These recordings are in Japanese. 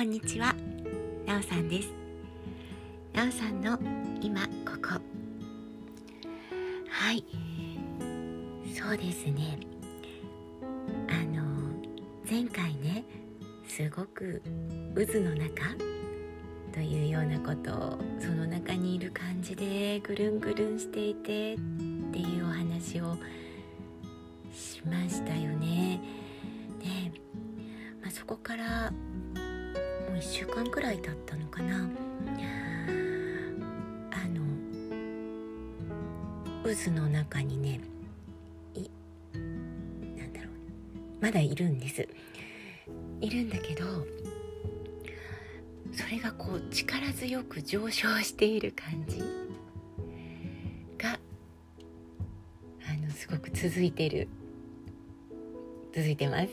こんにちは。なおさんです。なおさんの今ここ。はい。そうですね。あの前回ねすごく渦の中というようなことをその中にいる感じでぐるんぐるんしていてっていうお話をしましたよね。で、まあ、そこから1週間くらい経ったのかな。あの渦の中にねいなんだろう。まだいるんです。いるんだけどそれがこう力強く上昇している感じがあのすごく続いてる。続いてます。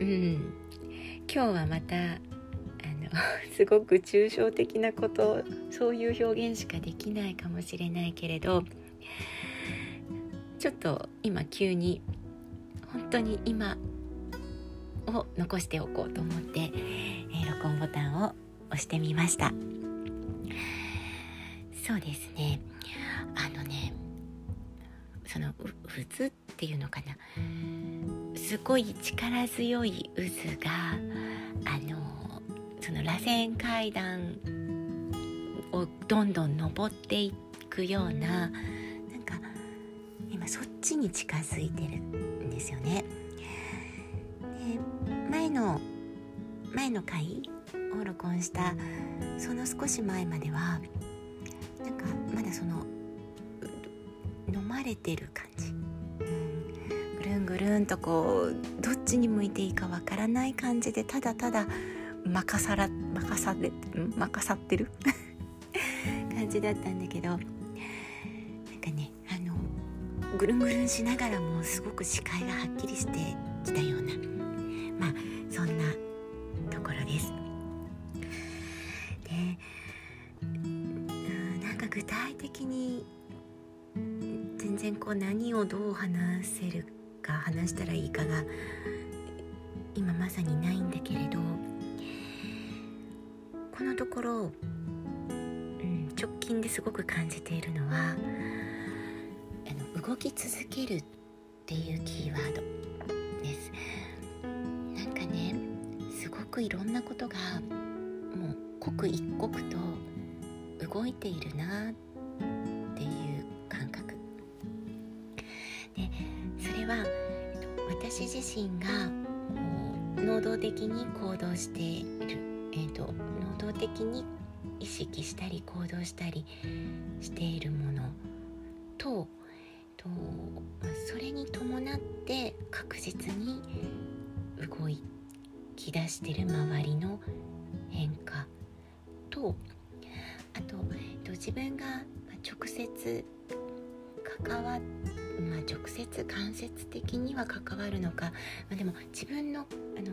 うん。今日はまたあの すごく抽象的なことそういう表現しかできないかもしれないけれどちょっと今急に本当に今を残しておこうと思って、えー、録音ボタンを押してみました。そうですね。あのねその渦っていうのかなすごい力強い渦があのその螺旋階段をどんどん登っていくようななんか今そっちに近づいてるんですよね。で前の前の回を録音したその少し前まではなんかまだその飲まれてる感じ、ぐるんとこうどっちに向いていいかわからない感じでただただ任さら任され任さってる？感じだったんだけどなんかねあのぐるんぐるんしながらもすごく視界がはっきりしてきたようなまあそんなところです。でなんか具体的に全然こう何をどう話せるか話したらいいかが今まさにないんだけれどこのところ、うん、直近ですごく感じているのはあの動き続けるっていうキーワードですなんかねすご。くいろんなことがもう刻一刻と動いているなって自身が能動的に行動している、えーと、能動的に意識したり行動したりしているもの。ととそれに伴って確実に動き出してる周りの変化。とあと、えっと、自分が直接関わってまあ、直接間接的には関わるのか、まあ、でも自分のあの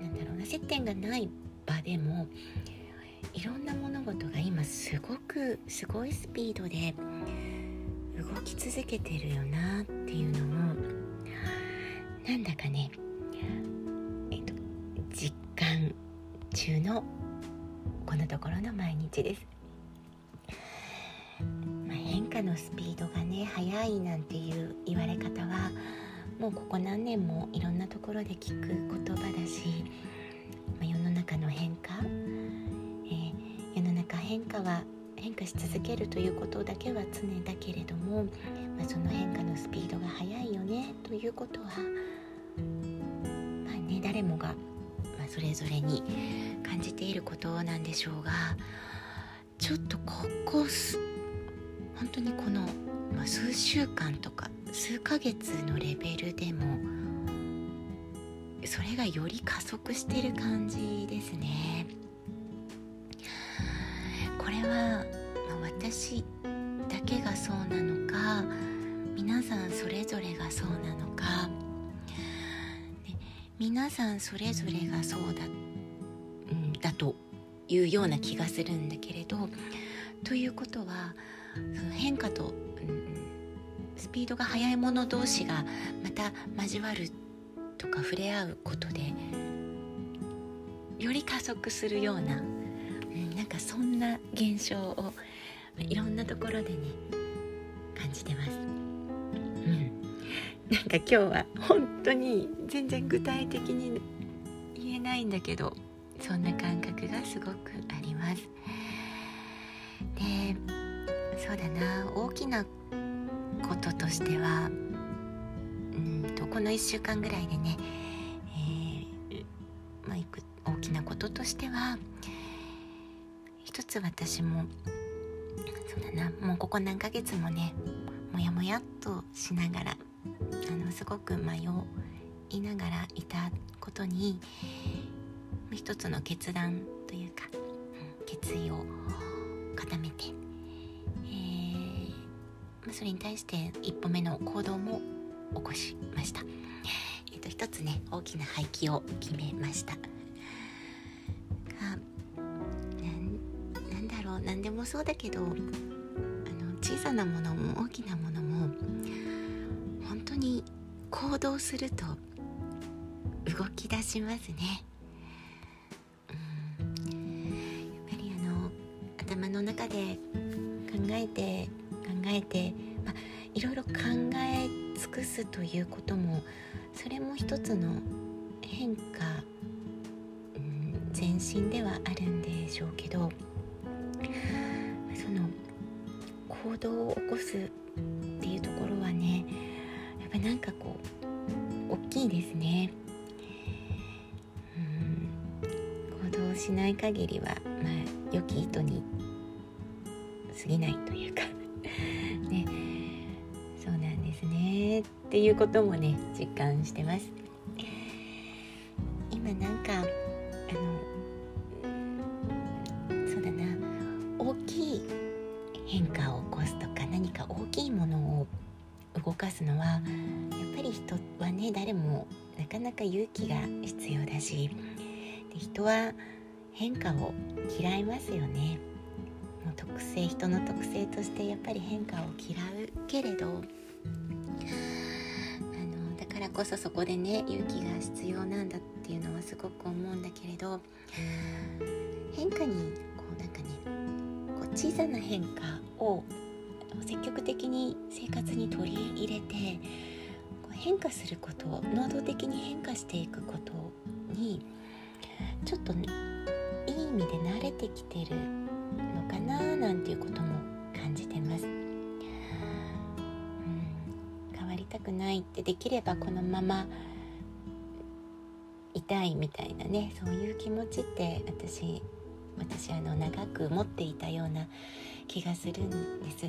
なんだろうな接点がない場でもいろんな物事が今すごくすごいスピードで動き続けてるよなっていうのもなんだかね間中のこのところの毎日です、化のスピードがね速いなんていう言われ方はもうここ何年もいろんなところで聞く言葉だし、まあ、世の中の変化、えー、世の中変化は変化し続けるということだけは常だけれども、まあ、その変化のスピードが速いよねということはまあね誰もがまあ、それぞれに感じていることなんでしょうがちょっとここ本当にこの、ま、数週間とか数ヶ月のレベルでもそれがより加速してる感じですね。これは、ま、私だけがそうなのか皆さんそれぞれがそうなのか皆さんそれぞれがそうだ,、うん、だというような気がするんだけれどということはその変化と、うん、スピードが速い者同士がまた交わるとか触れ合うことでより加速するような、うん、なんかそんな現象をいろんなところでね感じてます。うん、なんか今日は本当に全然具体的に言えないんだけどそんな感覚がすごくあります。でそうだな大きなこととしてはうんとこの1週間ぐらいでね、えー、まあ、いく大きなこととしては一つ私もそうだなもうここ何ヶ月もねもやもやっとしながらあのすごく迷いながらいたことに一つの決断というか、うん、決意を固めて、えー、それに対して一歩目の行動も起こしました。えーと、一つね大きな廃棄を決めました。がなんだろう何でもそうだけどあの小さなものも大きなものも本当に行動すると動き出しますね。頭の中で考えて考えて、まあ、いろいろ考え尽くすということもそれも一つの変化、うん、前進ではあるんでしょうけどその行動を起こすっていうところはねやっぱなんかこう大きいですね。しない限りは、まあ、良き意図に過ぎないというか。ね。そうなんですね。っていうこともね実感してます。今なんかあのそうだな。大きい変化を起こすとか何か大きいものを動かすのはやっぱり人はね誰もなかなか勇気が必要だしで人は変化を嫌いますよね。特性人の特性としてやっぱり変化を嫌うけれどあのだからこそそこでね勇気が必要なんだっていうのはすごく思うんだけれど変化にこうなんかねこう小さな変化を積極的に生活に取り入れて変化すること能動的に変化していくことにちょっと、ね、いい意味で慣れてきてるかななんていうことも感じてます、うん、変わりたくないってできればこのまま痛いみたいなね。そういう気持ちって私私あの長く持っていたような気がするんです。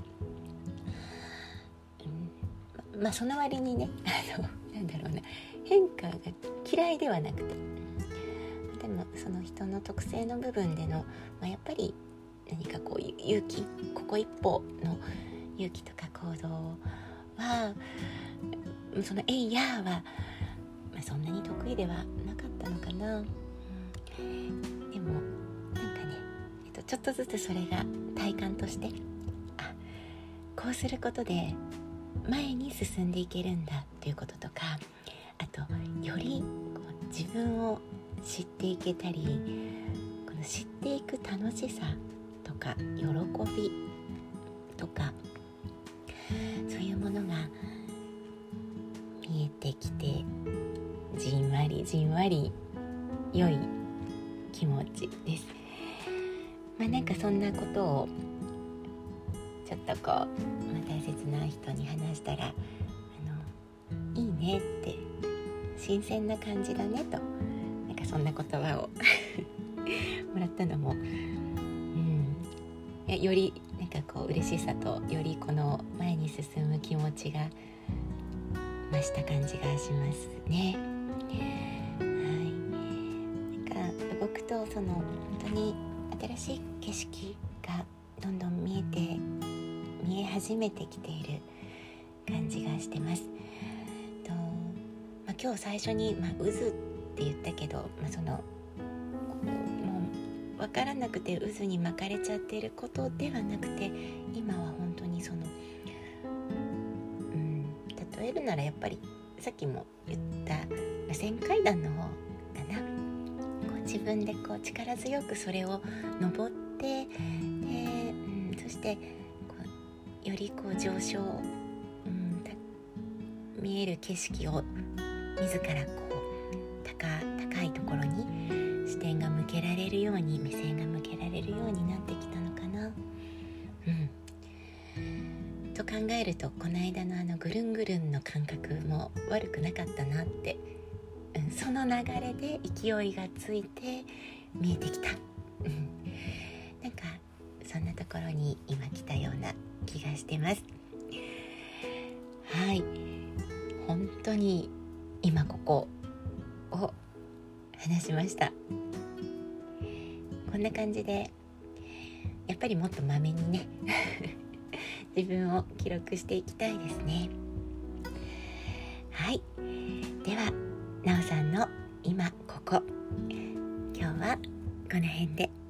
うん、まあその割にね あのなんだろうな。変化が嫌いではなくて。でもその人の特性の部分での、まあ、やっぱり何かこう勇気ここ一歩の勇気とか行動はその「えいや」は、ま、そんなに得意ではなかったのかな、うん、でもなんかね、えっと、ちょっとずつそれが体感としてあこうすることで前に進んでいけるんだということとかあとよりこう自分を知っていけたりこの知っていく楽しさとか喜びとかそういうものが見えてきてじんわりじんわり良い気持ちです。まあなんかそんなことをちょっとこう、まあ、大切な人に話したら「あのいいね」って新鮮な感じだねとなんかそんな言葉を もらったのもよりなんかこう嬉しさとよりこの前に進む気持ちが増した感じがしますね。はい、なんか動くとその本当に新しい景色がどんどん見えて見え始めてきている感じがしてます。とまあ、今日最初に、まあ、渦って言ったけど、まあ、その分からなくて渦に巻かれちゃってることではなくて今は本当にその、うん、例えるならやっぱりさっきも言った螺旋階段の方かな。こう自分でこう力強くそれを登ってで、うん、そしてこうよりこう上昇、うん、見える景色を自らこう高いところにけられるように目線が向けられるようになってきたのかな。うん、と考えるとこの間のあのぐるんぐるんの感覚も悪くなかったなって。うん、その流れで勢いがついて見えてきた、うん、なんかそんなところに今来たような気がしてます。はい。本当に今ここを話しました。こんな感じで。やっぱりもっとまめにね。自分を記録していきたいですね。はい。ではなおさんの今ここ。今日はこの辺で。